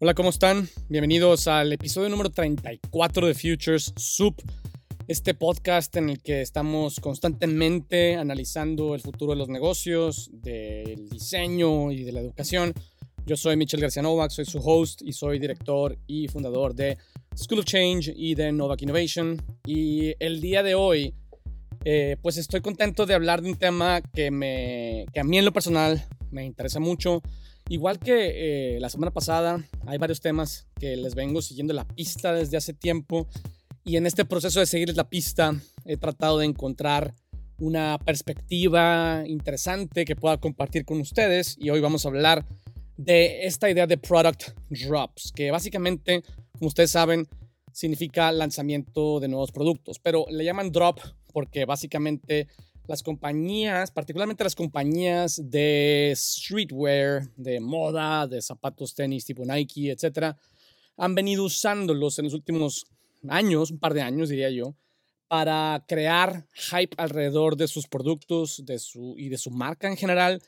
Hola, ¿cómo están? Bienvenidos al episodio número 34 de Futures Soup, este podcast en el que estamos constantemente analizando el futuro de los negocios, del diseño y de la educación. Yo soy Michel García Novak, soy su host y soy director y fundador de School of Change y de Novak Innovation. Y el día de hoy, eh, pues estoy contento de hablar de un tema que, me, que a mí en lo personal me interesa mucho Igual que eh, la semana pasada, hay varios temas que les vengo siguiendo la pista desde hace tiempo. Y en este proceso de seguir la pista he tratado de encontrar una perspectiva interesante que pueda compartir con ustedes. Y hoy vamos a hablar de esta idea de product drops, que básicamente, como ustedes saben, significa lanzamiento de nuevos productos, pero le llaman drop porque básicamente las compañías, particularmente las compañías de streetwear, de moda, de zapatos, tenis tipo Nike, etcétera, han venido usándolos en los últimos años, un par de años diría yo, para crear hype alrededor de sus productos de su, y de su marca en general.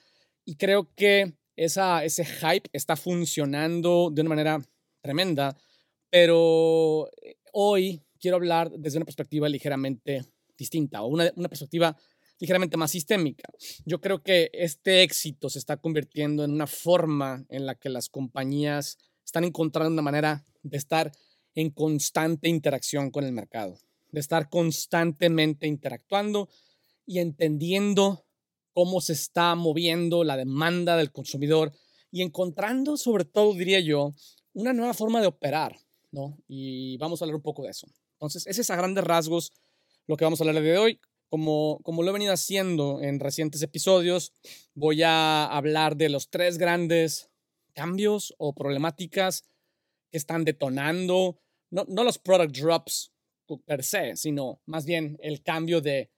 Y creo que esa, ese hype está funcionando de una manera tremenda, pero eh, hoy quiero hablar desde una perspectiva ligeramente distinta o una, una perspectiva ligeramente más sistémica. Yo creo que este éxito se está convirtiendo en una forma en la que las compañías están encontrando una manera de estar en constante interacción con el mercado, de estar constantemente interactuando y entendiendo cómo se está moviendo la demanda del consumidor y encontrando, sobre todo, diría yo, una nueva forma de operar, ¿no? Y vamos a hablar un poco de eso. Entonces, ese es a grandes rasgos lo que vamos a hablar de hoy. Como, como lo he venido haciendo en recientes episodios, voy a hablar de los tres grandes cambios o problemáticas que están detonando, no, no los product drops per se, sino más bien el cambio de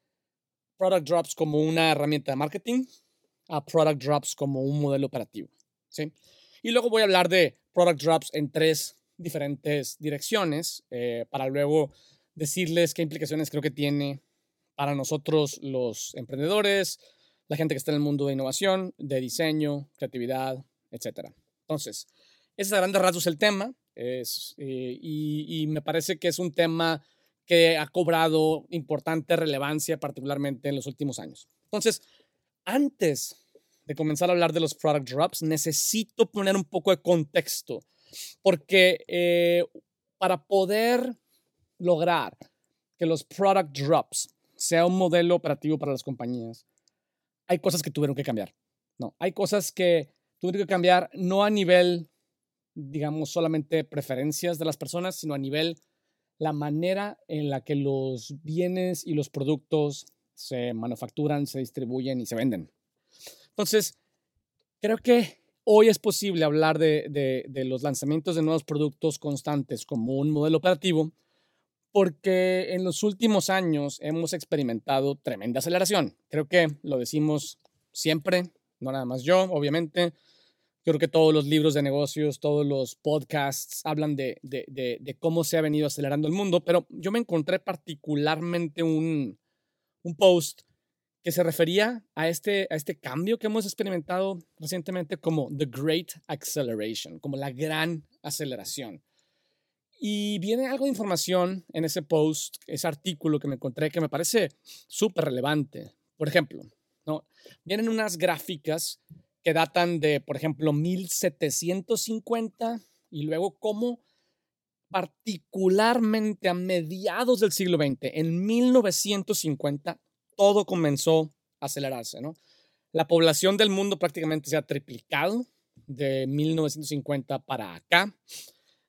product drops como una herramienta de marketing a product drops como un modelo operativo. ¿sí? Y luego voy a hablar de product drops en tres diferentes direcciones eh, para luego decirles qué implicaciones creo que tiene para nosotros los emprendedores, la gente que está en el mundo de innovación, de diseño, creatividad, etc. Entonces, ese es a grandes rasgos el tema eh, y, me parece que es un tema que ha cobrado importante relevancia, particularmente en los últimos años. Entonces, antes de comenzar a hablar de los product drops, necesito poner un poco de contexto, porque eh, para poder lograr que los product drops sea un modelo operativo para las compañías, hay cosas que tuvieron que cambiar. No, hay cosas que tuvieron que cambiar no a nivel, digamos, solamente preferencias de las personas, sino a nivel la manera en la que los bienes y los productos se manufacturan, se distribuyen y se venden. Entonces, creo que hoy es posible hablar de, de, de los lanzamientos de nuevos productos constantes como un modelo operativo porque en los últimos años hemos experimentado tremenda aceleración. Creo que lo decimos siempre, no nada más yo, obviamente. Creo que todos los libros de negocios, todos los podcasts hablan de, de, cómo se ha venido acelerando el mundo, pero yo me encontré particularmente un, un post que se refería a este, a este cambio que hemos experimentado recientemente como The Great Acceleration, como la gran aceleración. Y viene algo de información en ese post, ese artículo que me encontré que me parece súper relevante. Por ejemplo, ¿no? vienen unas gráficas que datan de, por ejemplo, 1750 y luego cómo particularmente a mediados del siglo XX, en 1950, todo comenzó a acelerarse. ¿no? La población del mundo prácticamente se ha triplicado de 1950 para acá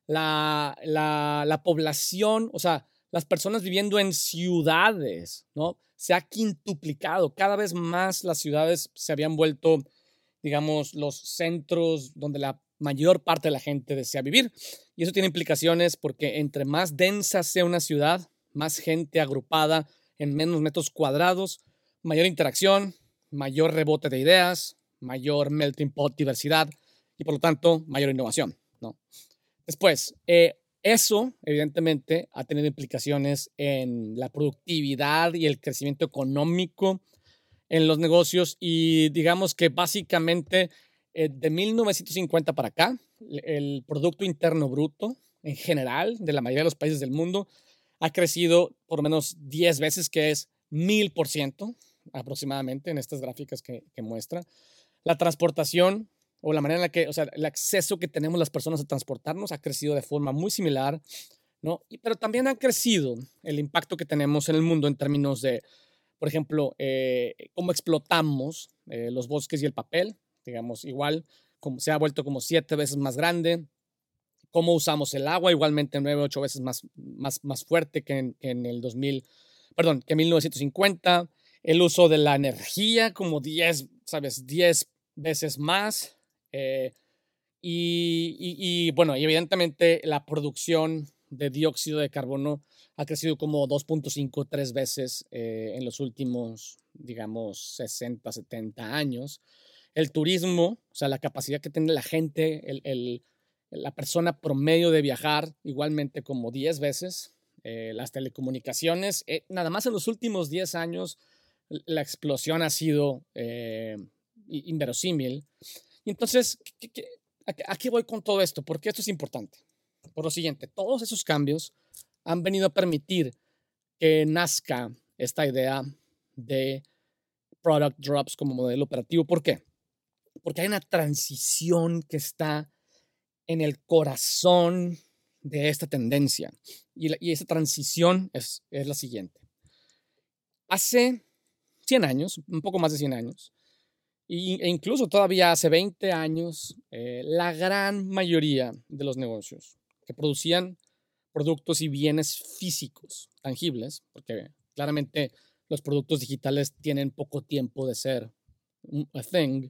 la, la, población, o sea, las personas viviendo en ciudades, ¿no? Se ha quintuplicado. Cada vez más las ciudades se habían vuelto, digamos, los centros donde la mayor parte de la gente desea vivir. Y eso tiene implicaciones porque entre más densa sea una ciudad, más gente agrupada en menos metros cuadrados, mayor interacción, mayor rebote de ideas, mayor melting pot diversidad y por lo tanto mayor innovación, ¿no? Después, eh, eso evidentemente ha tenido implicaciones en la productividad y el crecimiento económico en los negocios y digamos que básicamente eh, de 1950 para acá, el Producto Interno Bruto en general de la mayoría de los países del mundo ha crecido por lo menos 10 veces, que es 1000% aproximadamente en estas gráficas que, que muestra. La transportación o la manera en la que, o sea, el acceso que tenemos las personas a transportarnos ha crecido de forma muy similar, ¿no? Y, pero también ha crecido el impacto que tenemos en el mundo en términos de, por ejemplo, eh, cómo explotamos eh, los bosques y el papel, digamos, igual, como se ha vuelto como siete veces más grande, cómo usamos el agua, igualmente nueve, ocho veces más, más, más fuerte que en, en el 2000, perdón, que en 1950, el uso de la energía como 10, ¿sabes? 10 veces más. Eh, y, y, bueno, y evidentemente la producción de dióxido de carbono ha crecido como 2.5, 3 veces eh, en los últimos, digamos, 60, 70 años. El turismo, o sea, la capacidad que tiene la gente, el, el, la persona promedio de viajar, igualmente como 10 veces. Eh, las telecomunicaciones, nada más en los últimos 10 años, la explosión ha sido eh, inverosímil. Y entonces, ¿a qué voy con todo esto? Porque esto es importante. Por lo siguiente, todos esos cambios han venido a permitir que nazca esta idea de product drops como modelo operativo. ¿Por qué? Porque hay una transición que está en el corazón de esta tendencia. Y, esa transición es, es la siguiente. Hace 100 años, un poco más de 100 años, e incluso todavía hace 20 años, eh, la gran mayoría de los negocios que producían productos y bienes físicos, tangibles, porque claramente los productos digitales tienen poco tiempo de ser a thing,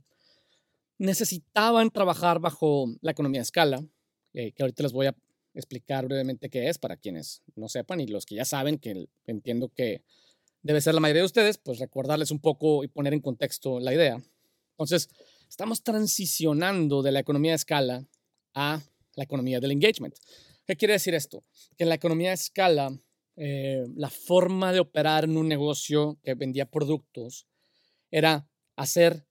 necesitaban trabajar bajo la economía de escala, eh, que ahorita les voy a explicar brevemente qué es para quienes no sepan y los que ya saben, que entiendo que debe ser la mayoría de ustedes, pues recordarles un poco y poner en contexto la idea. Entonces, estamos transicionando de la economía de escala a la economía del engagement. ¿Qué quiere decir esto? Que en la economía de escala, eh, la forma de operar en un negocio que vendía productos era hacer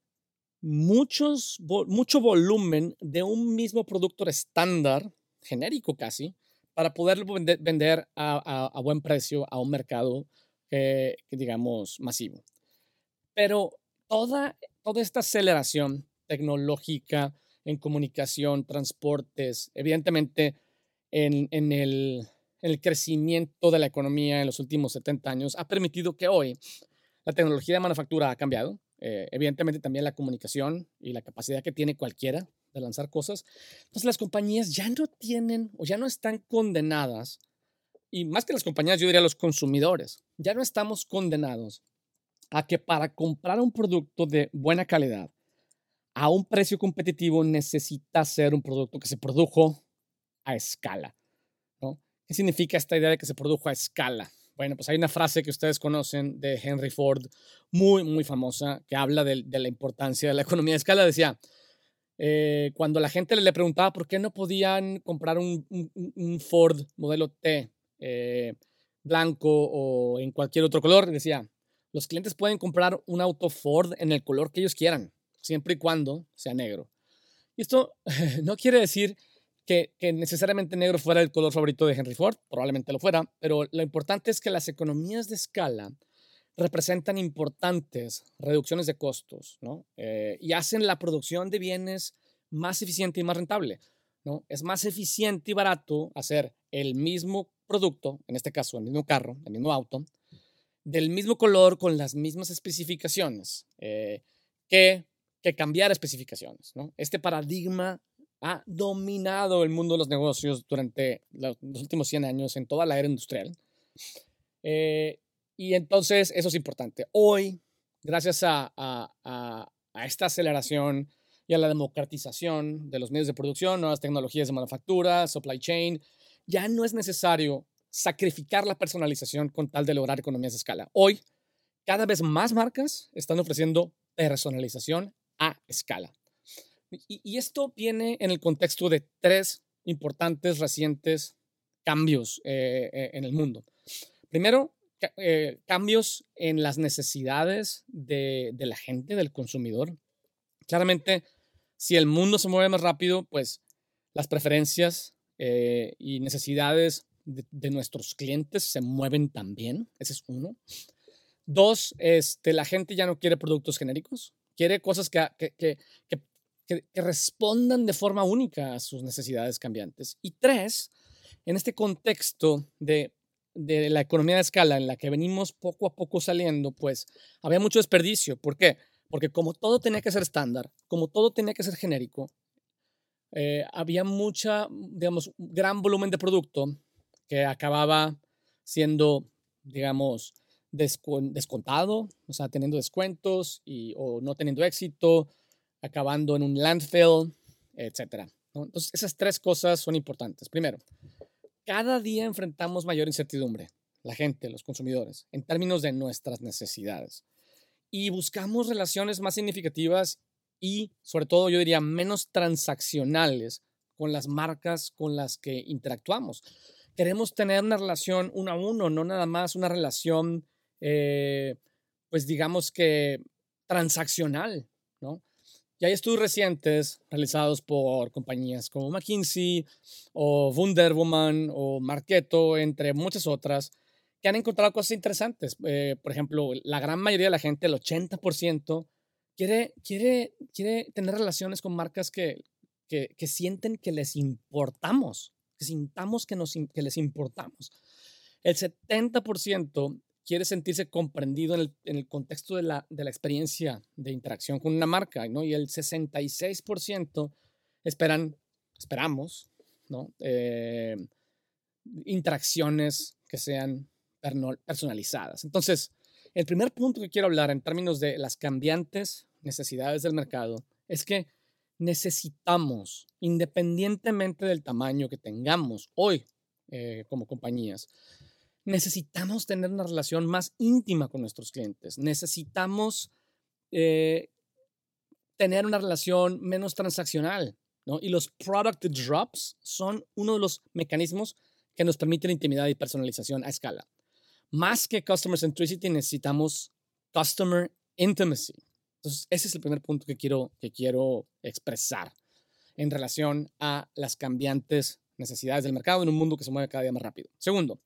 muchos, mucho volumen de un mismo producto estándar, genérico casi, para poderlo vender a, a buen precio a un mercado eh, digamos, masivo. Pero toda, toda esta aceleración tecnológica en comunicación, transportes, evidentemente en, el crecimiento de la economía en los últimos 70 años ha permitido que hoy la tecnología de manufactura ha cambiado. Eh, evidentemente también la comunicación y la capacidad que tiene cualquiera de lanzar cosas. Entonces las compañías ya no tienen o ya no están condenadas y más que las compañías, yo diría los consumidores, ya no estamos condenados a que para comprar un producto de buena calidad a un precio competitivo necesita ser un producto que se produjo a escala. ¿Qué significa esta idea de que se produjo a escala? Bueno, pues hay una frase que ustedes conocen de Henry Ford, muy, muy famosa, que habla de, la importancia de la economía de escala. Decía, eh, cuando la gente le preguntaba por qué no podían comprar un, un Ford modelo T eh, blanco o en cualquier otro color. Decía, los clientes pueden comprar un auto Ford en el color que ellos quieran, siempre y cuando sea negro. Y esto no quiere decir que, necesariamente negro fuera el color favorito de Henry Ford, probablemente lo fuera, pero lo importante es que las economías de escala representan importantes reducciones de costos ¿no? Eh, y hacen la producción de bienes más eficiente y más rentable. ¿no? Es más eficiente y barato hacer el mismo producto, en este caso el mismo carro, el mismo auto, del mismo color con las mismas especificaciones, eh, que, que cambiar especificaciones. ¿no? Este paradigma ha dominado el mundo de los negocios durante los últimos 100 años en toda la era industrial. Eh, y entonces eso es importante. Hoy, gracias a, a, a, a, esta aceleración y a la democratización de los medios de producción, nuevas tecnologías de manufactura, supply chain, ya no es necesario sacrificar la personalización con tal de lograr economías de escala. Hoy, cada vez más marcas están ofreciendo personalización a escala. Y, esto viene en el contexto de tres importantes recientes cambios eh, eh, en el mundo. Primero, eh, cambios en las necesidades de, de, la gente, del consumidor. Claramente, si el mundo se mueve más rápido, pues las preferencias y necesidades de, nuestros clientes se mueven también. Ese es uno. Dos, este, la gente ya no quiere productos genéricos, quiere cosas que, que, que, respondan de forma única a sus necesidades cambiantes. Y tres, en este contexto de, de la economía de escala en la que venimos poco a poco saliendo, pues había mucho desperdicio. ¿Por qué? Porque como todo tenía que ser estándar, como todo tenía que ser genérico, eh, había mucha, digamos, gran volumen de producto que acababa siendo, digamos, descontado, o sea, teniendo descuentos y, o no teniendo éxito, acabando en un landfill, etc. Entonces, esas tres cosas son importantes. Primero, cada día enfrentamos mayor incertidumbre, la gente, los consumidores, en términos de nuestras necesidades y buscamos relaciones más significativas y, sobre todo, yo diría, menos transaccionales con las marcas con las que interactuamos. Queremos tener una relación uno a uno, no nada más una relación, eh, pues digamos que transaccional, ¿no? Y hay estudios recientes realizados por compañías como McKinsey o Wonder Woman o Marketo, entre muchas otras, que han encontrado cosas interesantes. Eh, por ejemplo, la gran mayoría de la gente, el 80%, quiere, quiere, quiere tener relaciones con marcas que, que, que sienten que les importamos, sintamos que, nos, que les importamos. El 70% quiere sentirse comprendido en el, en el contexto de la, de la, experiencia de interacción con una marca, ¿no? Y el 66% esperan, esperamos, ¿no? Eh, interacciones que sean personalizadas. Entonces, el primer punto que quiero hablar en términos de las cambiantes necesidades del mercado es que necesitamos, independientemente del tamaño que tengamos hoy eh, como compañías, necesitamos tener una relación más íntima con nuestros clientes. Necesitamos eh, tener una relación menos transaccional. ¿no? Y los product drops son uno de los mecanismos que nos permiten intimidad y personalización a escala más que Customer Centricity, necesitamos Customer Intimacy. Entonces, ese es el primer punto que quiero, que quiero expresar en relación a las cambiantes necesidades del mercado en un mundo que se mueve cada día más rápido. Segundo,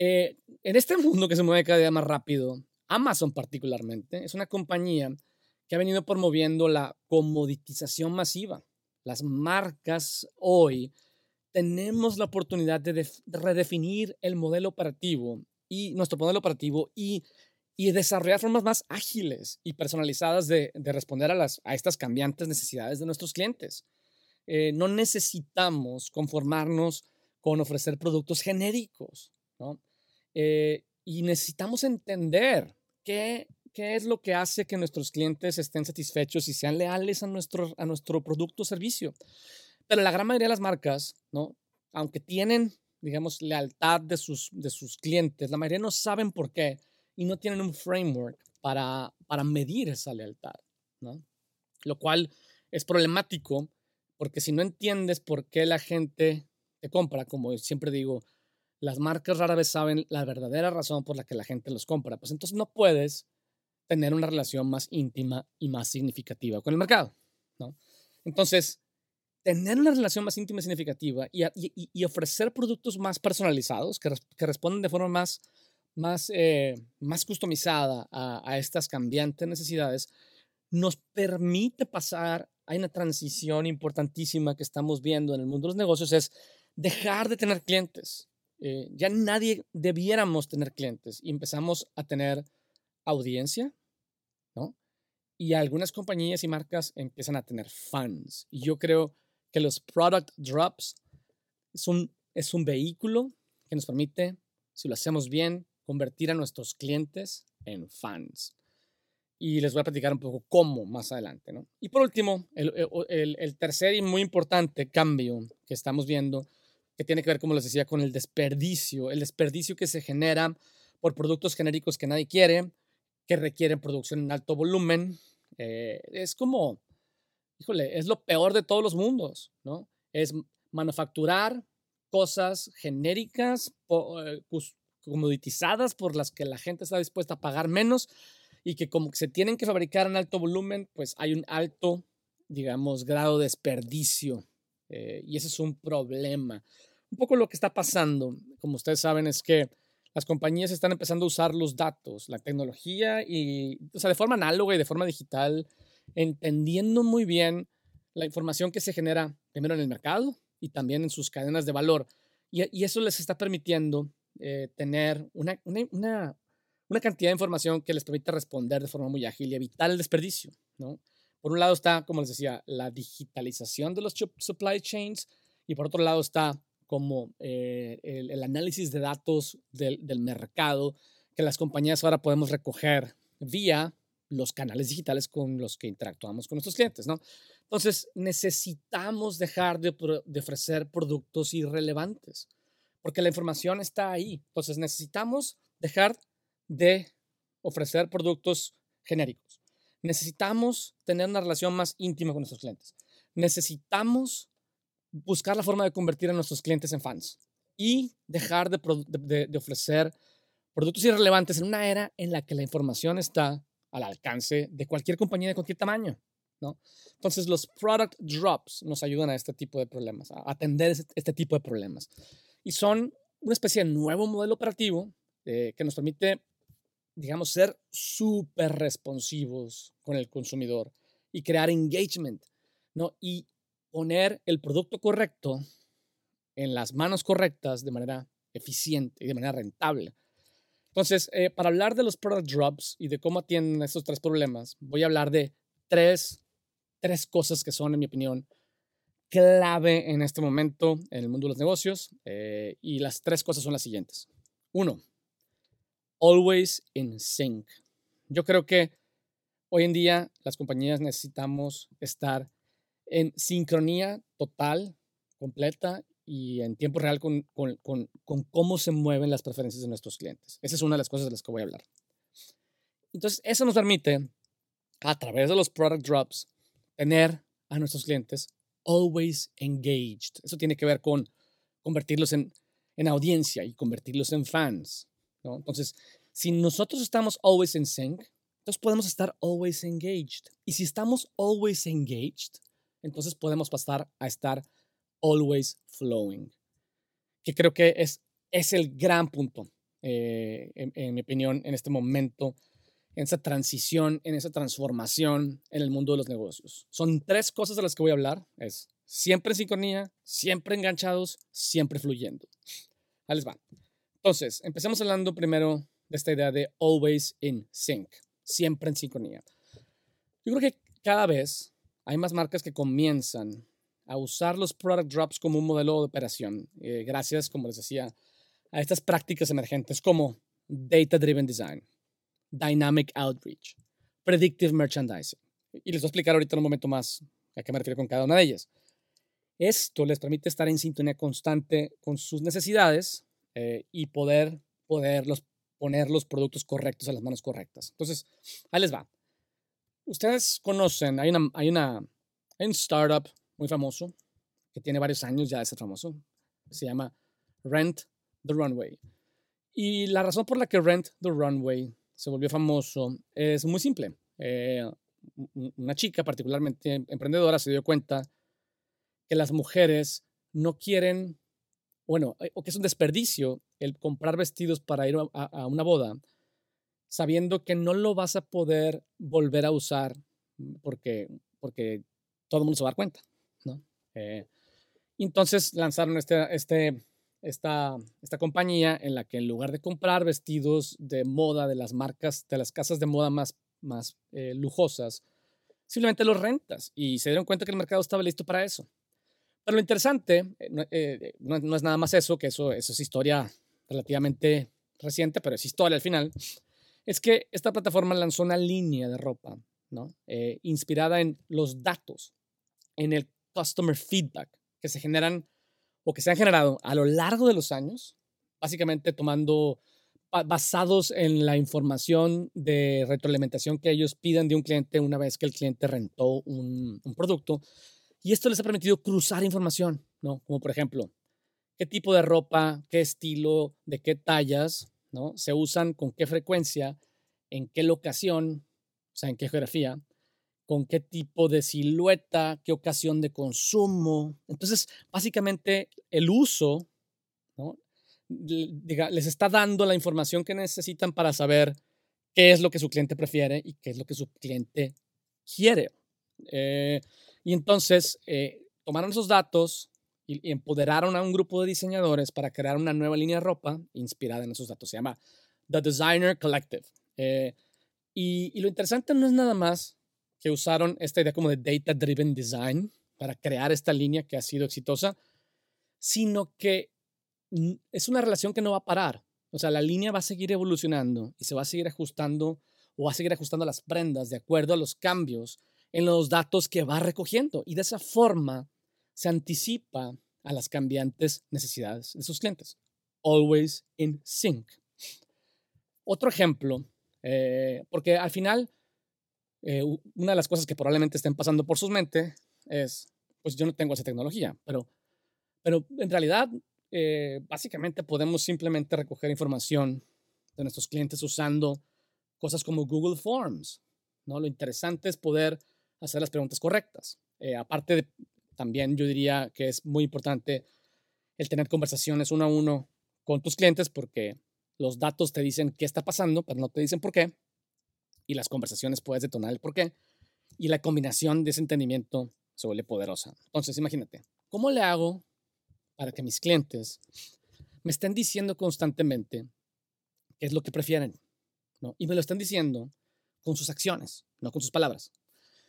eh, en este mundo que se mueve cada día más rápido, Amazon particularmente es una compañía que ha venido promoviendo la comoditización masiva. Las marcas hoy tenemos la oportunidad de, redefinir el modelo operativo y nuestro modelo operativo y, y desarrollar formas más ágiles y personalizadas de, de responder a, las, a estas cambiantes necesidades de nuestros clientes. Eh, no necesitamos conformarnos con ofrecer productos genéricos, ¿no? Eh, y necesitamos entender qué, qué es lo que hace que nuestros clientes estén satisfechos y sean leales a nuestro, a nuestro producto o servicio. Pero la gran mayoría de las marcas, ¿no? Aunque tienen, digamos, lealtad de sus, de sus clientes, la mayoría no saben por qué y no tienen un framework para, para medir esa lealtad, ¿no? Lo cual es problemático porque si no entiendes por qué la gente te compra, como siempre digo, las marcas rara vez saben la verdadera razón por la que la gente los compra, pues entonces no puedes tener una relación más íntima y más significativa con el mercado, ¿no? Entonces, tener una relación más íntima y significativa y, ofrecer productos más personalizados que, responden de forma más, más, eh, más customizada a, estas cambiantes necesidades, nos permite pasar, hay una transición importantísima que estamos viendo en el mundo de los negocios, es dejar de tener clientes. Eh, ya nadie debiéramos tener clientes y empezamos a tener audiencia, ¿no? Y algunas compañías y marcas empiezan a tener fans. Y yo creo que los product drops es es un vehículo que nos permite, si lo hacemos bien, convertir a nuestros clientes en fans. Y les voy a platicar un poco cómo más adelante. ¿no? Y por último, el, el, el tercer y muy importante cambio que estamos viendo, que tiene que ver, como les decía, con el desperdicio, el desperdicio que se genera por productos genéricos que nadie quiere, que requieren producción en alto volumen. Eh, es como híjole, es lo peor de todos los mundos, ¿no? Es manufacturar cosas genéricas, eh, comoditizadas por las que la gente está dispuesta a pagar menos y que como se tienen que fabricar en alto volumen, pues hay un alto digamos, grado de desperdicio. Eh, y ese es un problema. Un poco lo que está pasando, como ustedes saben, es que las compañías están empezando a usar los datos, la tecnología y, o sea, de forma análoga y de forma digital, entendiendo muy bien la información que se genera primero en el mercado y también en sus cadenas de valor. Y, eso les está permitiendo eh, tener una, una, una, cantidad de información que les permite responder de forma muy ágil y evitar el desperdicio. ¿no? Por un lado está, como les decía, la digitalización de los supply chains y por otro lado está como eh, el, análisis de datos del, del, mercado que las compañías ahora podemos recoger vía los canales digitales con los que interactuamos con nuestros clientes, ¿no? Entonces, necesitamos dejar de, de ofrecer productos irrelevantes, porque la información está ahí. Entonces, necesitamos dejar de ofrecer productos genéricos. Necesitamos tener una relación más íntima con nuestros clientes. Necesitamos buscar la forma de convertir a nuestros clientes en fans y dejar de, ofrecer productos irrelevantes en una era en la que la información está al alcance de cualquier compañía de cualquier tamaño. ¿no? Entonces, los product drops nos ayudan a este tipo de problemas, a atender este, tipo de problemas. Y son una especie de nuevo modelo operativo eh, que nos permite, digamos, ser súper responsivos con el consumidor y crear engagement, ¿no? Y poner el producto correcto en las manos correctas de manera eficiente y de manera rentable. Entonces, eh, para hablar de los product drops y de cómo atienden estos tres problemas, voy a hablar de tres, tres cosas que son, en mi opinión, clave en este momento en el mundo de los negocios. Eh, y las tres cosas son las siguientes. Uno, always in sync. Yo creo que hoy en día las compañías necesitamos estar en sincronía total, completa y en tiempo real con, con, con, con, cómo se mueven las preferencias de nuestros clientes. Esa es una de las cosas de las que voy a hablar. Entonces, eso nos permite, a través de los product drops, tener a nuestros clientes always engaged. Eso tiene que ver con convertirlos en, en audiencia y convertirlos en fans. Entonces, si nosotros estamos always in sync, entonces podemos estar always engaged. Y si estamos always engaged, entonces podemos pasar a estar always flowing, que creo que es, es el gran punto, eh, en, mi opinión, en este momento, en esa transición, en esa transformación en el mundo de los negocios. Son tres cosas de las que voy a hablar. Es siempre en sincronía, siempre enganchados, siempre fluyendo. Ahí les va. Entonces, empecemos hablando primero de esta idea de always in sync, siempre en sincronía. Yo creo que cada vez hay más marcas que comienzan a usar los product drops como un modelo de operación, eh, gracias, como les decía, a estas prácticas emergentes como Data Driven Design, Dynamic Outreach, Predictive Merchandising. Y les voy a explicar ahorita en un momento más a qué me refiero con cada una de ellas. Esto les permite estar en sintonía constante con sus necesidades eh, y poder, poderlos poner los productos correctos a las manos correctas. Entonces, ahí les va. Ustedes conocen, hay, una, hay, una, hay un startup muy famoso que tiene varios años ya de ser famoso. Se llama Rent the Runway. Y la razón por la que Rent the Runway se volvió famoso es muy simple. Eh, una chica particularmente emprendedora se dio cuenta que las mujeres no quieren, bueno, eh, o que es un desperdicio el comprar vestidos para ir a una boda sabiendo que no lo vas a poder volver a usar porque, porque todo el mundo se va a dar cuenta, ¿no? Eh, entonces lanzaron este, este, esta, esta compañía en la que en lugar de comprar vestidos de moda de las marcas, de las casas de moda más, más eh, lujosas, simplemente los rentas y se dieron cuenta que el mercado estaba listo para eso. Pero lo interesante eh, no, no, es nada más eso, que eso, eso es historia relativamente reciente, pero es historia al final es que esta plataforma lanzó una línea de ropa, ¿no? Eh, inspirada en los datos, en el customer feedback que se generan o que se han generado a lo largo de los años, básicamente tomando, basados en la información de retroalimentación que ellos piden de un cliente una vez que el cliente rentó un, un producto. Y esto les ha permitido cruzar información, ¿no? Como por ejemplo, qué tipo de ropa, qué estilo, de qué tallas ¿no? Se usan con qué frecuencia, en qué locación, o sea, en qué geografía, con qué tipo de silueta, qué ocasión de consumo. Entonces, básicamente el uso les está dando la información que necesitan para saber qué es lo que su cliente prefiere y qué es lo que su cliente quiere. Eh, y entonces eh, tomaron esos datos y, empoderaron a un grupo de diseñadores para crear una nueva línea de ropa inspirada en esos datos. Se llama The Designer Collective. Eh, y, y, lo interesante no es nada más que usaron esta idea como de Data Driven Design para crear esta línea que ha sido exitosa, sino que es una relación que no va a parar. O sea, la línea va a seguir evolucionando y se va a seguir ajustando o va a seguir ajustando las prendas de acuerdo a los cambios en los datos que va recogiendo. Y de esa forma se anticipa a las cambiantes necesidades de sus clientes. Always in sync. Otro ejemplo, eh, porque al final, eh, una de las cosas que probablemente estén pasando por sus mentes es, pues yo no tengo esa tecnología, pero, pero en realidad eh, básicamente podemos simplemente recoger información de nuestros clientes usando cosas como Google Forms. ¿no? Lo interesante es poder hacer las preguntas correctas. Eh, aparte también yo diría que es muy importante el tener conversaciones uno a uno con tus clientes porque los datos te dicen qué está pasando, pero no te dicen por qué. Y las conversaciones puedes detonar el por qué. Y la combinación de ese entendimiento se vuelve poderosa. Entonces, imagínate, ¿cómo le hago para que mis clientes me estén diciendo constantemente qué es lo que prefieren. ¿no? Y me lo están diciendo con sus acciones, no con sus palabras.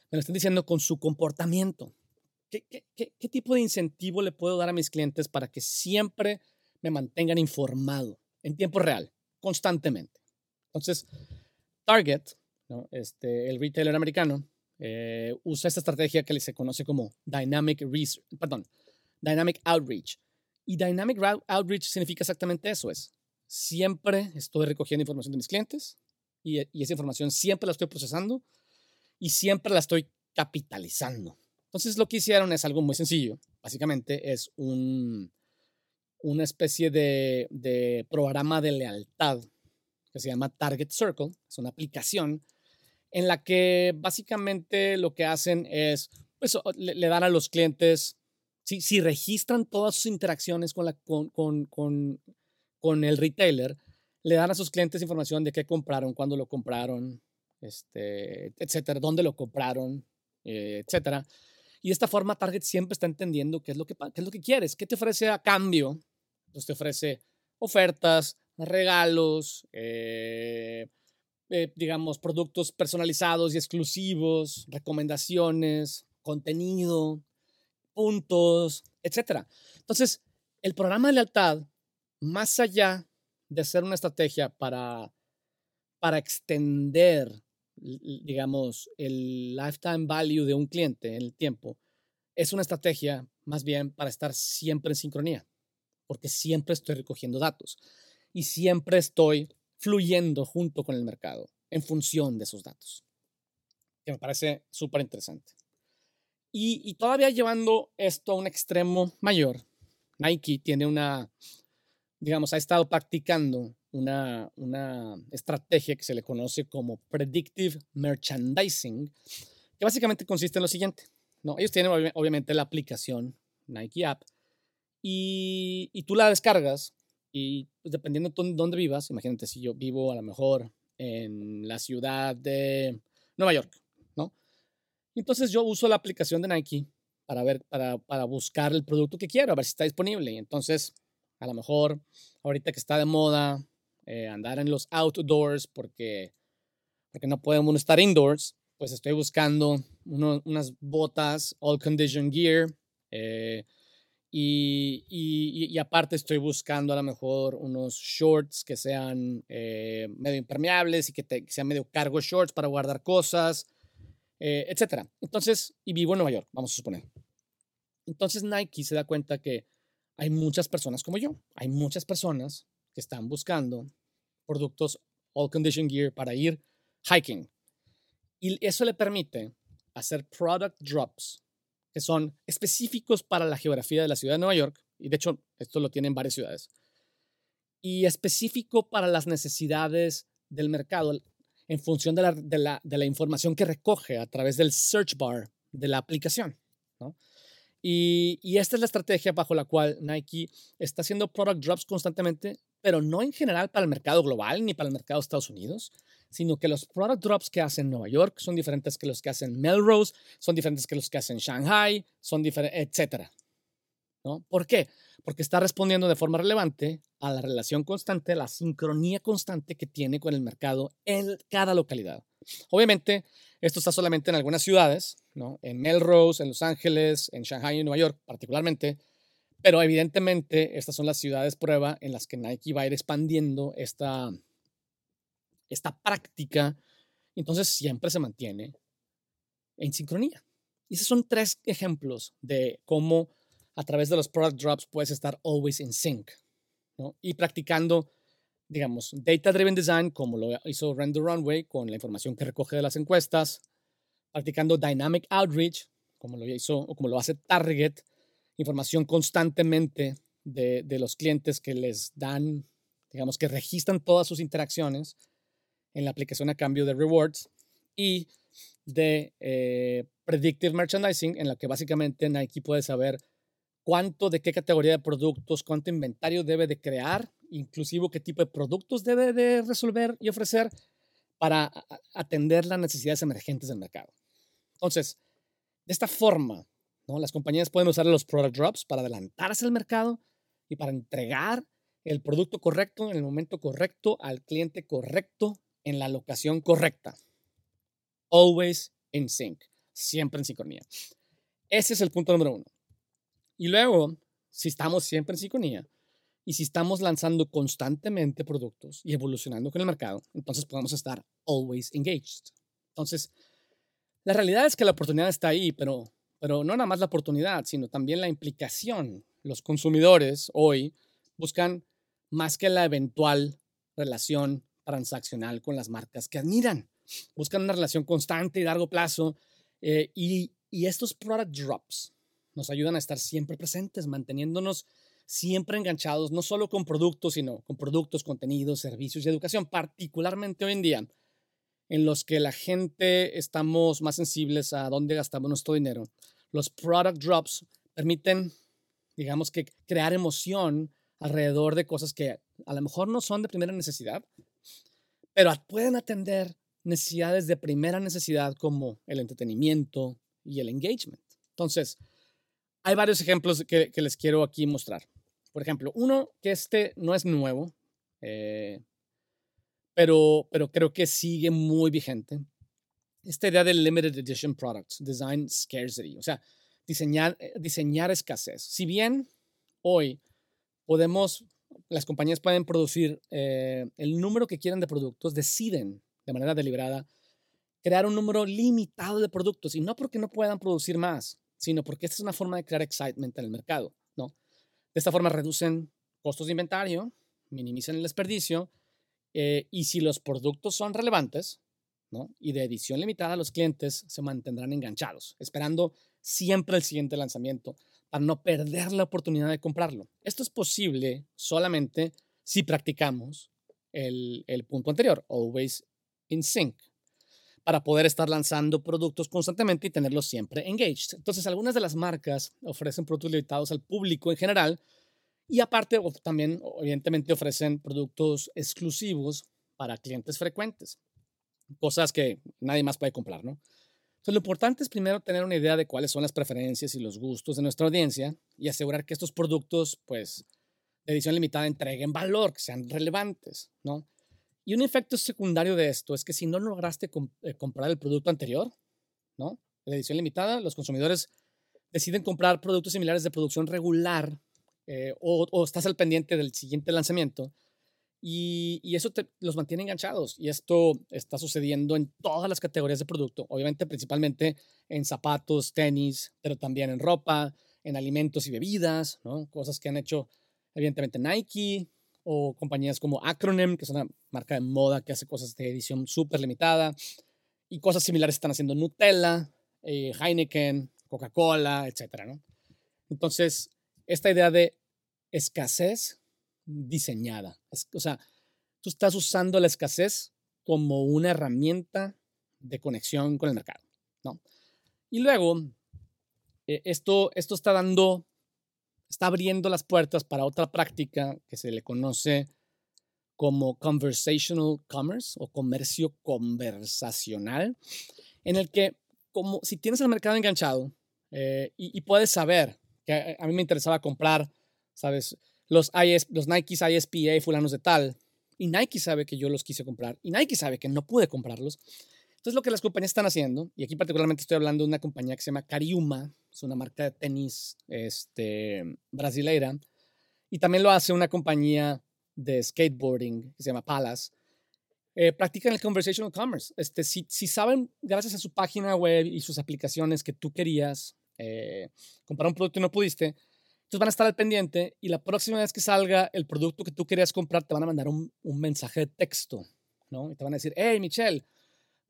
Me lo están diciendo con su comportamiento. ¿Qué, qué, qué, tipo de incentivo le puedo dar a mis clientes para que siempre me mantengan informado en tiempo real, constantemente? Entonces, Target, ¿no? este, el retailer americano, eh, usa esta estrategia que se conoce como Dynamic Research, perdón, Dynamic Outreach. Y Dynamic Outreach significa exactamente eso, es siempre estoy recogiendo información de mis clientes y, esa información siempre la estoy procesando y siempre la estoy capitalizando. Entonces lo que hicieron es algo muy sencillo. Básicamente es un, una especie de, de, programa de lealtad que se llama Target Circle. Es una aplicación en la que básicamente lo que hacen es, pues, le dan a los clientes si, registran todas sus interacciones con, la, con, con, con, con, el retailer, le dan a sus clientes información de qué compraron, cuándo lo compraron, este, etcétera, dónde lo compraron, eh, etcétera. Y de esta forma Target siempre está entendiendo qué es lo que, qué es lo que quieres, qué te ofrece a cambio. Pues te ofrece ofertas, regalos, eh, eh, digamos, productos personalizados y exclusivos, recomendaciones, contenido, puntos, etc. Entonces, el programa de lealtad, más allá de ser una estrategia para, para extender, digamos, el lifetime value de un cliente en el tiempo, es una estrategia más bien para estar siempre en sincronía, porque siempre estoy recogiendo datos y siempre estoy fluyendo junto con el mercado en función de esos datos, que me parece súper interesante. Y, todavía llevando esto a un extremo mayor, Nike tiene una, digamos, ha estado practicando una, una estrategia que se le conoce como Predictive Merchandising, que básicamente consiste en lo siguiente. ¿no? Ellos tienen obviamente la aplicación Nike App y, y tú la descargas y pues, dependiendo de dónde vivas, imagínate si yo vivo a lo mejor en la ciudad de Nueva York, entonces yo uso la aplicación de Nike para ver, para, para buscar el producto que quiero, a ver si está disponible. Y entonces, a lo mejor, ahorita que está de moda eh, andar en los outdoors porque, porque no podemos estar indoors, pues estoy buscando unas botas, all condition gear. Eh, y, aparte estoy buscando a lo mejor unos shorts que sean eh, medio impermeables y que, sean medio cargo shorts para guardar cosas. Eh, etcétera. Entonces, y vivo en Nueva York, vamos a suponer. Entonces Nike se da cuenta que hay muchas personas como yo, hay muchas personas que están buscando productos all condition gear para ir hiking. Y eso le permite hacer product drops que son específicos para la geografía de la ciudad de Nueva York, y de hecho esto lo tienen varias ciudades, y específico para las necesidades del mercado en función de la, de la, de la información que recoge a través del search bar de la aplicación. Y, y, esta es la estrategia bajo la cual Nike está haciendo product drops constantemente, pero no en general para el mercado global ni para el mercado de Estados Unidos, sino que los product drops que hacen Nueva York son diferentes que los que hacen Melrose, son diferentes que los que hacen Shanghai, son diferentes, etcétera. ¿No? ¿Por qué? Porque está respondiendo de forma relevante a la relación constante, la sincronía constante que tiene con el mercado en cada localidad. Obviamente, esto está solamente en algunas ciudades, ¿no? En Melrose, en Los Ángeles, en Shanghai y Nueva York particularmente, pero evidentemente estas son las ciudades prueba en las que Nike va a ir expandiendo esta, esta práctica, entonces siempre se mantiene en sincronía. Y esos son tres ejemplos de cómo a través de los product drops puedes estar always in sync y practicando, digamos, data driven design como lo hizo Render Runway con la información que recoge de las encuestas, practicando dynamic outreach como lo hizo o como lo hace Target, información constantemente de, de los clientes que les dan, digamos, que registran todas sus interacciones en la aplicación a cambio de rewards y de eh, predictive merchandising, en la que básicamente Nike puede saber cuánto de qué categoría de productos, cuánto inventario debe de crear, inclusive qué tipo de productos debe de resolver y ofrecer para atender las necesidades emergentes del mercado. Entonces, de esta forma, ¿no? las compañías pueden usar los product drops para adelantarse al mercado y para entregar el producto correcto en el momento correcto al cliente correcto en la locación correcta. Always in sync, siempre en sincronía. Ese es el punto número uno. Y luego, si estamos siempre en sincronía y si estamos lanzando constantemente productos y evolucionando con el mercado, entonces podemos estar always engaged. Entonces, la realidad es que la oportunidad está ahí, pero, pero no nada más la oportunidad, sino también la implicación. Los consumidores hoy buscan más que la eventual relación transaccional con las marcas que admiran. Buscan una relación constante y largo plazo eh, y, y estos product drops nos ayudan a estar siempre presentes, manteniéndonos siempre enganchados, no solo con productos, sino con productos, contenidos, servicios y educación, particularmente hoy en día, en los que la gente estamos más sensibles a dónde gastamos nuestro dinero. Los product drops permiten, digamos que, crear emoción alrededor de cosas que a lo mejor no son de primera necesidad, pero pueden atender necesidades de primera necesidad como el entretenimiento y el engagement. Entonces, hay varios ejemplos que, les quiero aquí mostrar. Por ejemplo, uno que este no es nuevo, eh, pero, pero creo que sigue muy vigente. Esta idea de limited edition products, design scarcity, o sea, diseñar, eh, diseñar escasez. Si bien hoy podemos las compañías pueden producir eh, el número que quieran de productos, deciden de manera deliberada crear un número limitado de productos y no porque no puedan producir más, sino porque esta es una forma de crear excitement en el mercado. De esta forma reducen costos de inventario, minimizan el desperdicio eh, y si los productos son relevantes. Y de edición limitada, los clientes se mantendrán enganchados, esperando siempre el siguiente lanzamiento para no perder la oportunidad de comprarlo. Esto es posible solamente si practicamos el, punto anterior, always in sync, para poder estar lanzando productos constantemente y tenerlos siempre engaged. Entonces, algunas de las marcas ofrecen productos limitados al público en general y aparte también, evidentemente, ofrecen productos exclusivos para clientes frecuentes, cosas que nadie más puede comprar, ¿no? Lo importante es primero tener una idea de cuáles son las preferencias y los gustos de nuestra audiencia y asegurar que estos productos, pues, de edición limitada entreguen valor, que sean relevantes, ¿no? Y un efecto secundario de esto es que si no lograste eh, comprar el producto anterior, ¿no? De edición limitada, los consumidores deciden comprar productos similares de producción regular eh, o, o, estás al pendiente del siguiente lanzamiento y, eso los mantiene enganchados. Y esto está sucediendo en todas las categorías de producto. Obviamente, principalmente en zapatos, tenis, pero también en ropa, en alimentos y bebidas, ¿no? Cosas que han hecho, evidentemente, Nike o compañías como Acronym, que es una marca de moda que hace cosas de edición súper limitada. Y cosas similares están haciendo Nutella, eh, Heineken, Coca-Cola, etcétera, ¿no? Entonces, esta idea de escasez diseñada. o sea, tú estás usando la escasez como una herramienta de conexión con el mercado, ¿no? Y luego, eh, esto, esto está dando, está abriendo las puertas para otra práctica que se le conoce como conversational commerce o comercio conversacional, en el que como si tienes el mercado enganchado eh, y, puedes saber que a, mí me interesaba comprar, ¿sabes? Los, IS, los Nikes ISPA fulanos de tal, y Nike sabe que yo los quise comprar, y Nike sabe que no pude comprarlos. Entonces lo que las compañías están haciendo, y aquí particularmente estoy hablando de una compañía que se llama Cariuma, es una marca de tenis este, brasileira, y también lo hace una compañía de skateboarding que se llama Palace, eh, practican el conversational commerce. Este, si, si, saben, gracias a su página web y sus aplicaciones, que tú querías eh, comprar un producto y no pudiste, entonces van a estar al pendiente y la próxima vez que salga el producto que tú querías comprar, te van a mandar un, un mensaje de texto, ¿no? Y te van a decir, hey, Michelle,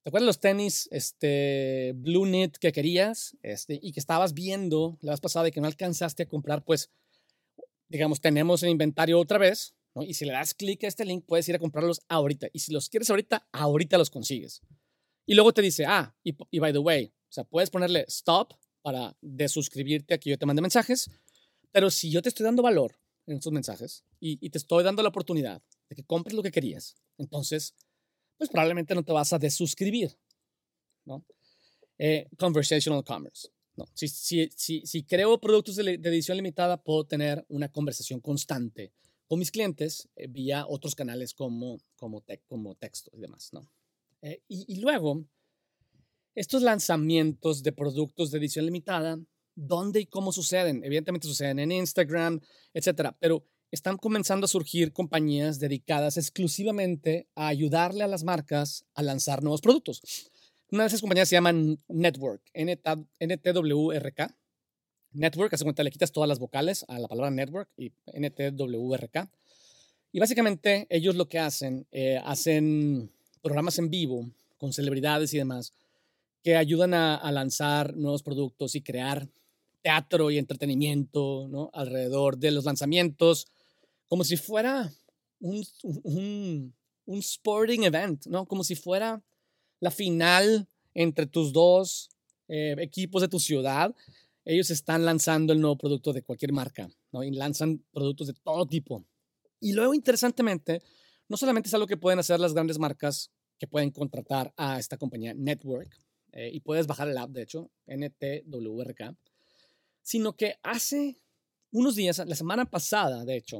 ¿te acuerdas los tenis este, Blue Knit que querías este, y que estabas viendo la vez pasada y que no alcanzaste a comprar? Pues, digamos, tenemos el inventario otra vez, y si le das clic a este link, puedes ir a comprarlos ahorita. Y si los quieres ahorita, ahorita los consigues. Y luego te dice, ah, y, by the way, o sea, puedes ponerle stop para desuscribirte a que yo te mande mensajes, pero si yo te estoy dando valor en esos mensajes y, te estoy dando la oportunidad de que compres lo que querías, entonces, pues probablemente no te vas a desuscribir, ¿no? Eh, conversational commerce. No, si, si, si, si creo productos de, edición limitada, puedo tener una conversación constante con mis clientes eh, vía otros canales como, como, como texto y demás, ¿no? Eh, y, luego, estos lanzamientos de productos de edición limitada, ¿dónde y cómo suceden? Evidentemente suceden en Instagram, etcétera, pero están comenzando a surgir compañías dedicadas exclusivamente a ayudarle a las marcas a lanzar nuevos productos. Una de esas compañías se llama Network, NTWRK, network, hace cuenta, le quitas todas las vocales a la palabra network y NTWRK. Y básicamente ellos lo que hacen, eh, hacen programas en vivo con celebridades y demás que ayudan a, lanzar nuevos productos y crear teatro y entretenimiento ¿no? alrededor de los lanzamientos, como si fuera un, un, un sporting event, ¿no? como si fuera la final entre tus dos eh, equipos de tu ciudad ellos están lanzando el nuevo producto de cualquier marca, ¿no? Y lanzan productos de todo tipo. Y luego, interesantemente, no solamente es algo que pueden hacer las grandes marcas que pueden contratar a esta compañía Network, eh, y puedes bajar el app, de hecho, NTWRK, sino que hace unos días, la semana pasada, de hecho,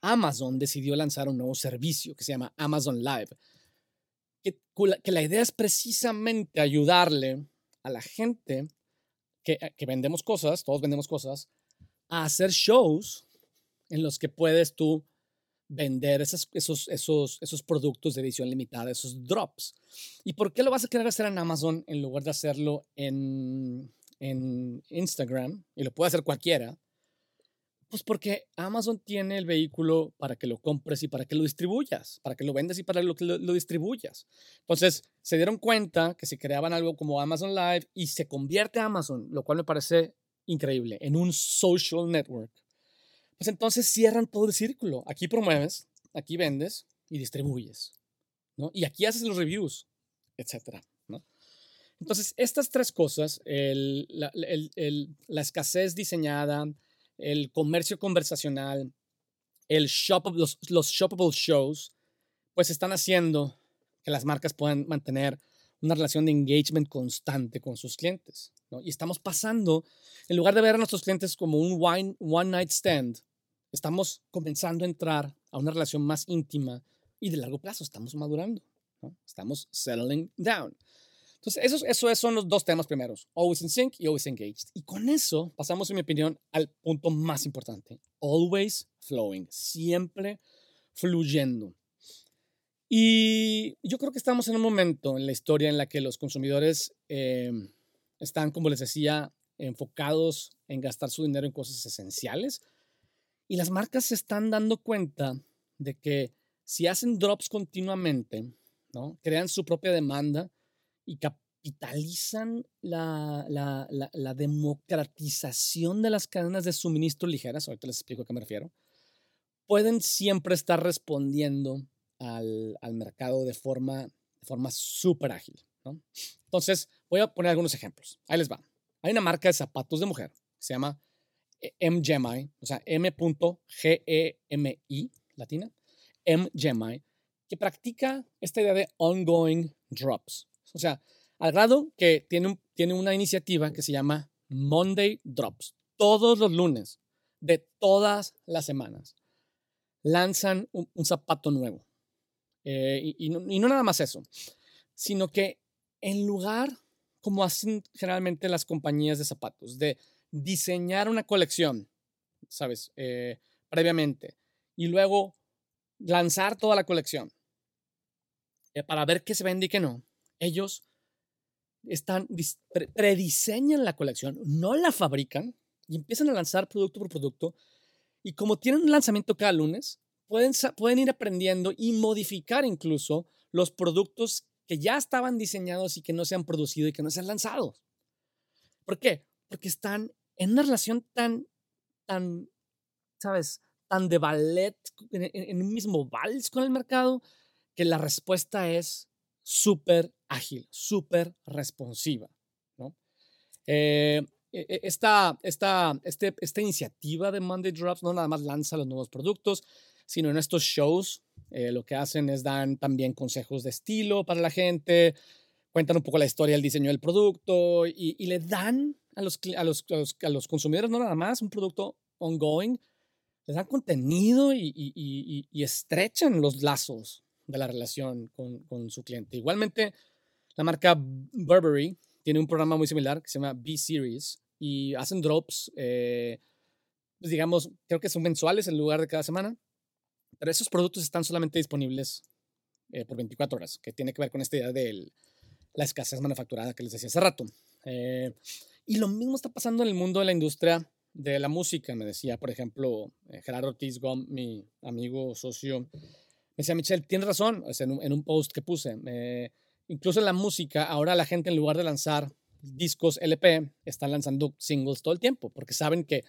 Amazon decidió lanzar un nuevo servicio que se llama Amazon Live, que, que la idea es precisamente ayudarle a la gente eh, que, vendemos cosas, todos vendemos cosas, a hacer shows en los que puedes tú vender esos, esos, esos, esos productos de edición limitada, esos drops. ¿Y por qué lo vas a querer hacer en Amazon en lugar de hacerlo en, en Instagram? Y lo puede hacer cualquiera. Pues porque Amazon tiene el vehículo para que lo compres y para que lo distribuyas, para que lo vendas y para que lo, lo, distribuyas. Entonces, se dieron cuenta que si creaban algo como Amazon Live y se convierte Amazon, lo cual me parece increíble, en un social network, pues entonces cierran todo el círculo. Aquí promueves, aquí vendes y distribuyes, ¿no? Y aquí haces los reviews, etcétera. Entonces, estas tres cosas, la, escasez diseñada, el comercio conversacional, los, shoppable shows, pues están haciendo que las marcas puedan mantener una relación de engagement constante con sus clientes. Y estamos pasando, en lugar de ver a nuestros clientes como un one, one night stand, estamos comenzando a entrar a una relación más íntima y de largo plazo. Estamos madurando, estamos settling down. Entonces, esos, esos son los dos temas primeros, always in sync y always engaged. Y con eso pasamos, en mi opinión, al punto más importante, always flowing, siempre fluyendo. Y yo creo que estamos en un momento en la historia en la que los consumidores em, están, como les decía, enfocados en gastar su dinero en cosas esenciales. Y las marcas se están dando cuenta de que si hacen drops continuamente, ¿no? crean su propia demanda, y capitalizan la, la, la, democratización de las cadenas de suministro ligeras, ahorita les explico a qué me refiero, pueden siempre estar respondiendo al, al mercado de forma, de forma súper ágil. ¿no? Entonces, voy a poner algunos ejemplos. Ahí les va. Hay una marca de zapatos de mujer que se llama MGMI, o sea, M.G.E.M.I, latina, MGMI, que practica esta idea de ongoing drops. O sea, al grado que tiene, tiene una iniciativa que se llama Monday Drops. Todos los lunes de todas las semanas lanzan un, zapato nuevo. Eh, y, no, nada más eso, sino que en lugar, como hacen generalmente las compañías de zapatos, de diseñar una colección, ¿sabes? Eh, previamente, y luego lanzar toda la colección eh, para ver qué se vende y qué no, ellos están, prediseñan la colección, no la fabrican y empiezan a lanzar producto por producto. Y como tienen un lanzamiento cada lunes, pueden, pueden ir aprendiendo y modificar incluso los productos que ya estaban diseñados y que no se han producido y que no se han lanzado. ¿Por qué? Porque están en una relación tan, tan, ¿sabes? Tan de ballet, en, en un mismo vals con el mercado, que la respuesta es súper ágil, súper responsiva. ¿no? Eh, e, e, esta, esta, este, esta iniciativa de Monday Drops no nada más lanza los nuevos productos, sino en estos shows eh, lo que hacen es dan también consejos de estilo para la gente, cuentan un poco la historia del diseño del producto y, y le dan a los, a, los, a, los, consumidores no nada más un producto ongoing, les dan contenido y, y, y estrechan los lazos de la relación con, con su cliente. Igualmente, la marca Burberry tiene un programa muy similar que se llama B-Series y hacen drops, eh, pues digamos, creo que son mensuales en lugar de cada semana, pero esos productos están solamente disponibles eh, por 24 horas, que tiene que ver con esta idea de la escasez manufacturada que les decía hace rato. Eh, y lo mismo está pasando en el mundo de la industria de la música, me decía, por ejemplo, Gerardo Ortiz Gómez, mi amigo, socio, me decía, Michelle, tienes razón, en, un, post que puse. Incluso en la música, ahora la gente en lugar de lanzar discos LP, están lanzando singles todo el tiempo, porque saben que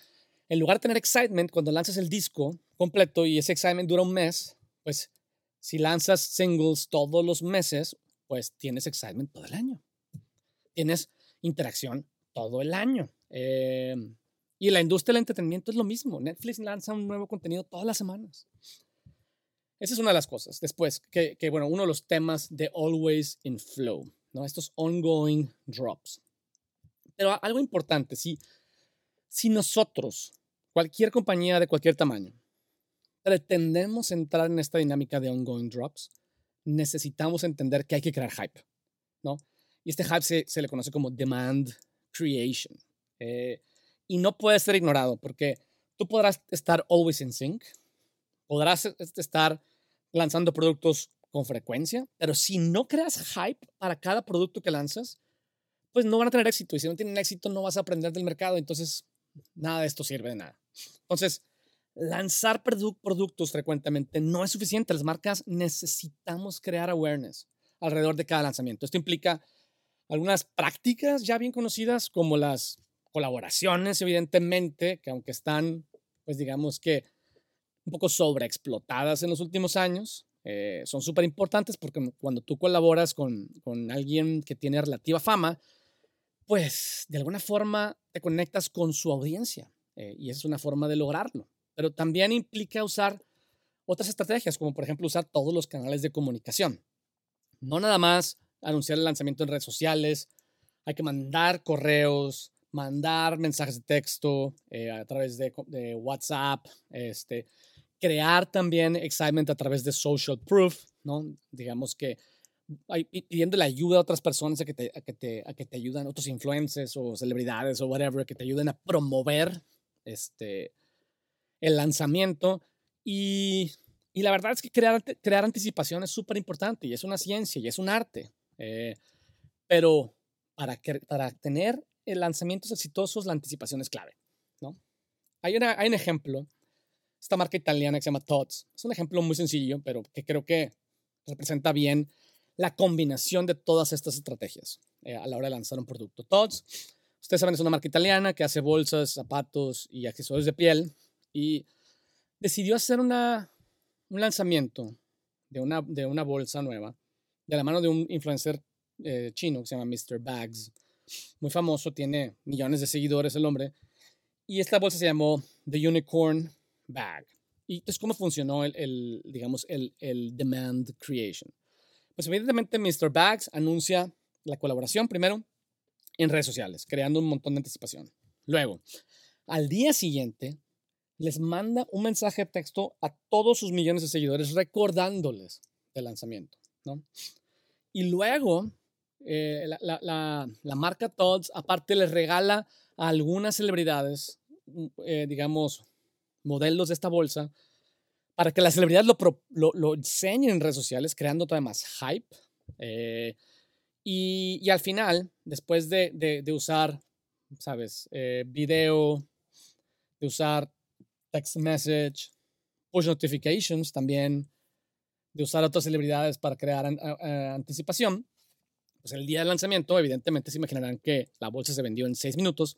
en lugar de tener excitement, cuando lanzas el disco completo y ese excitement dura un mes, pues si lanzas singles todos los meses, pues tienes excitement todo el año. Tienes interacción todo el año. Eh, y la industria del entretenimiento es lo mismo. Netflix lanza un nuevo contenido todas las semanas. Esa es una de las cosas. Después, que, bueno, uno de los temas de Always in Flow, ¿no? Estos ongoing drops. Pero algo importante, si, si nosotros, cualquier compañía de cualquier tamaño, pretendemos entrar en esta dinámica de ongoing drops, necesitamos entender que hay que crear hype, ¿no? Y este hype se, se le conoce como demand creation. Eh, y no puede ser ignorado porque tú podrás estar always in sync, podrás estar lanzando productos con frecuencia, pero si no creas hype para cada producto que lanzas, pues no van a tener éxito. Y si no tienen éxito, no vas a aprender del mercado. Entonces, nada de esto sirve de nada. Entonces, lanzar productos frecuentemente no es suficiente. Las marcas necesitamos crear awareness alrededor de cada lanzamiento. Esto implica algunas prácticas ya bien conocidas como las colaboraciones, evidentemente, que aunque están, pues digamos que un poco sobreexplotadas en los últimos años. Eh, son súper importantes porque cuando tú colaboras con, con, alguien que tiene relativa fama, pues de alguna forma te conectas con su audiencia eh, y es una forma de lograrlo. Pero también implica usar otras estrategias, como por ejemplo usar todos los canales de comunicación. No nada más anunciar el lanzamiento en redes sociales, hay que mandar correos, mandar mensajes de texto eh, a través de, de WhatsApp, este, crear también excitement a través de social proof, ¿no? Digamos que pidiendo la ayuda a otras personas a que te, a que te, a que te ayuden, otros influencers o celebridades o whatever, que te ayuden a promover este, el lanzamiento. Y, y la verdad es que crear, crear anticipación es súper importante y es una ciencia y es un arte. Eh, pero para, que, para tener lanzamientos exitosos, la anticipación es clave, ¿no? Hay, una, hay un ejemplo esta marca italiana que se llama Tots. Es un ejemplo muy sencillo, pero que creo que representa bien la combinación de todas estas estrategias eh, a la hora de lanzar un producto. Tots, ustedes saben, es una marca italiana que hace bolsas, zapatos y accesorios de piel y decidió hacer una, un lanzamiento de una, de una bolsa nueva, de la mano de un influencer eh, chino que se llama Mr. Bags. Muy famoso, tiene millones de seguidores el hombre. Y esta bolsa se llamó The Unicorn Bag. Y entonces, ¿cómo funcionó el, digamos, el, el demand creation? Pues evidentemente Mr. Bags anuncia la colaboración primero en redes sociales, creando un montón de anticipación. Luego, al día siguiente, les manda un mensaje de texto a todos sus millones de seguidores recordándoles el lanzamiento. ¿no? Y luego, eh, la, la, la, marca Todds, aparte, les regala a algunas celebridades, eh, digamos, modelos de esta bolsa, para que las celebridades lo, lo, lo enseñen en redes sociales, creando todavía más hype. Eh, y, y, al final, después de, de, de usar, ¿sabes? Eh, video, de usar text message, push notifications también, de usar otras celebridades para crear anticipación, pues el día del lanzamiento, evidentemente se imaginarán que la bolsa se vendió en seis minutos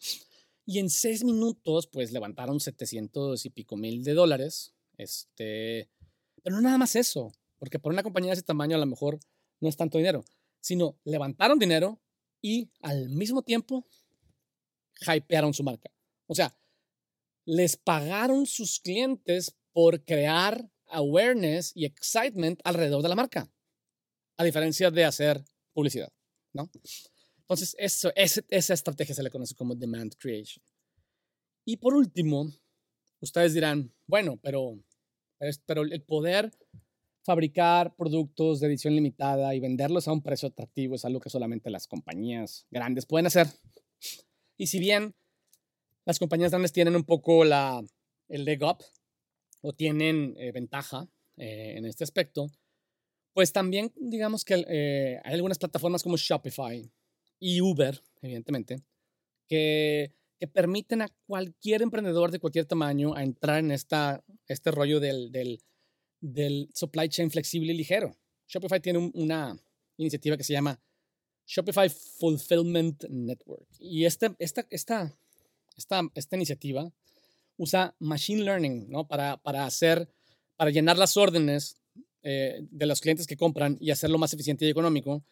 y en seis minutos, pues levantaron 700 y pico mil de dólares. Este, pero no nada más eso, porque por una compañía de ese tamaño a lo mejor no es tanto dinero, sino levantaron dinero y al mismo tiempo hypearon su marca. O sea, les pagaron sus clientes por crear awareness y excitement alrededor de la marca, a diferencia de hacer publicidad, ¿no? Entonces, esa estrategia se le conoce como demand creation. Y por último, ustedes dirán, bueno, pero, el poder fabricar productos de edición limitada y venderlos a un precio atractivo es algo que solamente las compañías grandes pueden hacer. Y si bien las compañías grandes tienen un poco el leg up o tienen eh, ventaja eh, en este aspecto, pues también digamos que eh, hay algunas plataformas como Shopify y Uber, evidentemente, que, que, permiten a cualquier emprendedor de cualquier tamaño a entrar en esta, este rollo del, del, del supply chain flexible y ligero. Shopify tiene una iniciativa que se llama Shopify Fulfillment Network. Y este, esta, esta, esta, esta iniciativa usa machine learning ¿no? para, para hacer, para llenar las órdenes eh, de los clientes que compran y hacerlo más eficiente y económico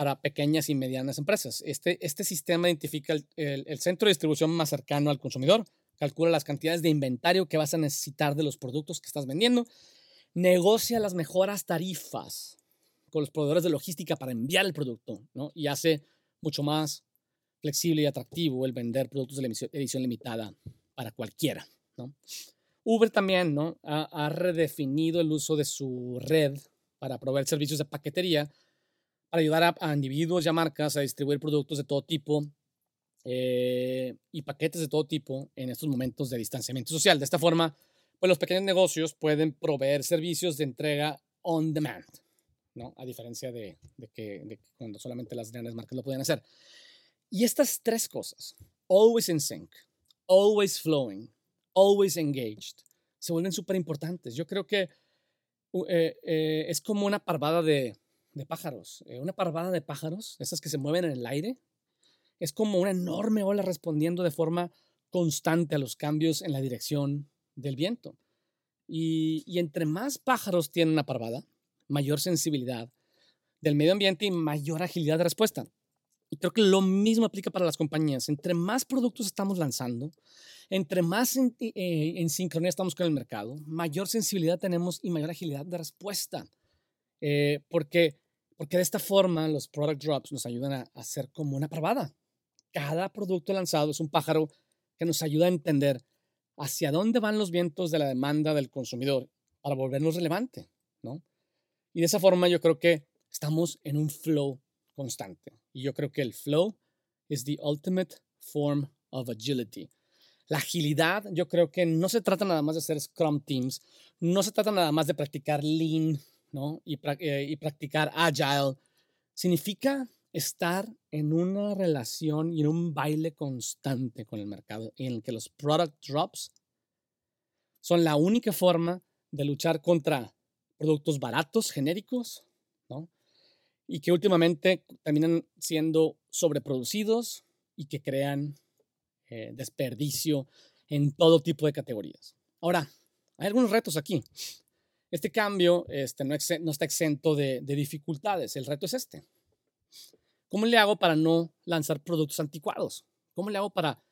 para pequeñas y medianas empresas. Este, este sistema identifica el, el, centro de distribución más cercano al consumidor, calcula las cantidades de inventario que vas a necesitar de los productos que estás vendiendo, negocia las mejoras tarifas con los proveedores de logística para enviar el producto ¿no? y hace mucho más flexible y atractivo el vender productos de edición limitada para cualquiera. Uber también ¿no? ha, redefinido el uso de su red para proveer servicios de paquetería para ayudar a, individuos y a marcas a distribuir productos de todo tipo eh, y paquetes de todo tipo en estos momentos de distanciamiento social. De esta forma, pues los pequeños negocios pueden proveer servicios de entrega on demand, ¿no? A diferencia de, que, cuando solamente las grandes marcas lo pueden hacer. Y estas tres cosas, always in sync, always flowing, always engaged, se vuelven súper importantes. Yo creo que eh, eh, es como una parvada de, de pájaros. Eh, una parvada de pájaros, esas que se mueven en el aire, es como una enorme ola respondiendo de forma constante a los cambios en la dirección del viento. Y, y entre más pájaros tienen una parvada, mayor sensibilidad del medio ambiente y mayor agilidad de respuesta. Y creo que lo mismo aplica para las compañías. Entre más productos estamos lanzando, entre más en, eh, en sincronía estamos con el mercado, mayor sensibilidad tenemos y mayor agilidad de respuesta. Eh, porque, porque de esta forma los product drops nos ayudan a, ser como una parvada. Cada producto lanzado es un pájaro que nos ayuda a entender hacia dónde van los vientos de la demanda del consumidor para volvernos relevante, ¿no? Y de esa forma yo creo que estamos en un flow constante. Y yo creo que el flow es the ultimate form of agility. La agilidad, yo creo que no se trata nada más de hacer Scrum Teams, no se trata nada más de practicar Lean ¿no? y, eh, y practicar Agile. Significa estar en una relación y en un baile constante con el mercado en el que los product drops son la única forma de luchar contra productos baratos, genéricos, y que últimamente terminan siendo sobreproducidos y que crean eh, desperdicio en todo tipo de categorías. Ahora, hay algunos retos aquí. Este cambio este, no, está exento de, de dificultades. El reto es este. ¿Cómo le hago para no lanzar productos anticuados? ¿Cómo le hago para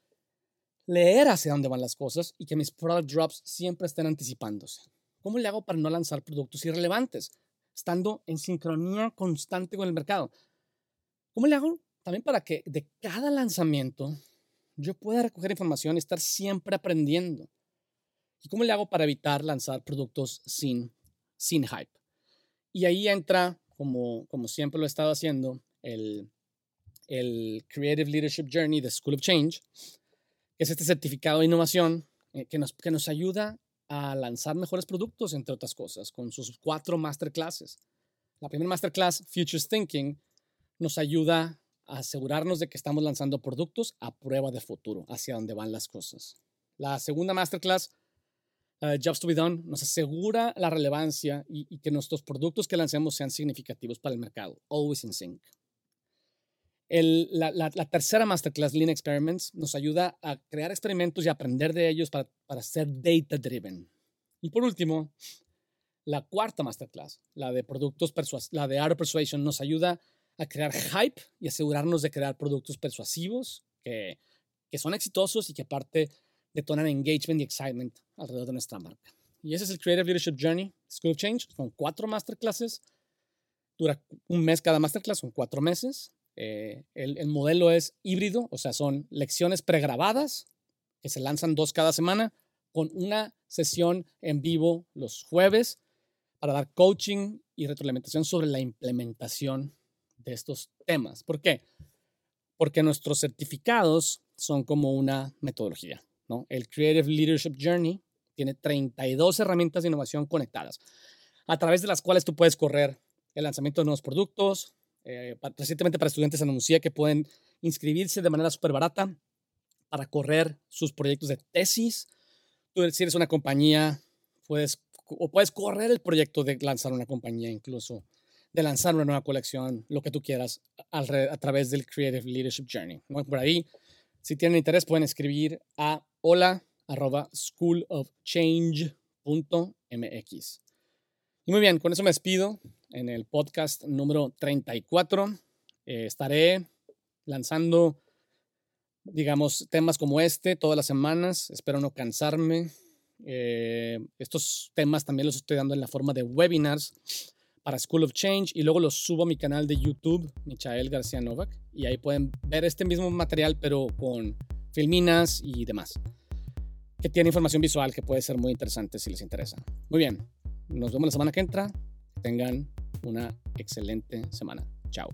leer hacia dónde van las cosas y que mis product drops siempre estén anticipándose? ¿Cómo le hago para no lanzar productos irrelevantes, estando en sincronía constante con el mercado? ¿Cómo le hago también para que de cada lanzamiento yo pueda recoger información y estar siempre aprendiendo? ¿Y cómo le hago para evitar lanzar productos sin, sin hype? Y ahí entra, como, como siempre lo he estado haciendo, el, el Creative Leadership Journey de School of Change, que es este certificado de innovación eh, que, nos, que nos ayuda a lanzar mejores productos, entre otras cosas, con sus cuatro masterclasses. La primera masterclass, Futures Thinking, nos ayuda a asegurarnos de que estamos lanzando productos a prueba de futuro, hacia dónde van las cosas. La segunda masterclass, uh, Jobs to be Done, nos asegura la relevancia y, que nuestros productos que lancemos sean significativos para el mercado. Always in sync. La, tercera masterclass, Lean Experiments, nos ayuda a crear experimentos y aprender de ellos para, para ser data driven. Y por último, la cuarta masterclass, la de productos la de Art Persuasion, nos ayuda a crear hype y asegurarnos de crear productos persuasivos que, que son exitosos y que aparte detonan engagement y excitement alrededor de nuestra marca. Y ese es el Creative Leadership Journey School of Change. Son cuatro masterclasses. Dura un mes cada masterclass, son cuatro meses. Eh, el, modelo es híbrido, o sea, son lecciones pregrabadas que se lanzan dos cada semana con una sesión en vivo los jueves para dar coaching y retroalimentación sobre la implementación de estos temas. ¿Por qué? Porque nuestros certificados son como una metodología. ¿No? El Creative Leadership Journey tiene 32 herramientas de innovación conectadas, a través de las cuales tú puedes correr el lanzamiento de nuevos productos, eh, recientemente para estudiantes anuncié que pueden inscribirse de manera súper barata para correr sus proyectos de tesis. Tú, si eres una compañía, puedes, o puedes correr el proyecto de lanzar una compañía incluso, de lanzar una nueva colección, lo que tú quieras, a, través del Creative Leadership Journey. Por ahí, si tienen interés, pueden escribir a hola arroba schoolofchange.mx. Y muy bien, con eso me despido en el podcast número 34. Eh, estaré lanzando, digamos, temas como este todas las semanas. Espero no cansarme. Eh, estos temas también los estoy dando en la forma de webinars para School of Change y luego los subo a mi canal de YouTube, Michael García Novak, y ahí pueden ver este mismo material pero con filminas y demás, que tiene información visual que puede ser muy interesante si les interesa. Muy bien, nos vemos la semana que entra. Tengan una excelente semana. Chao.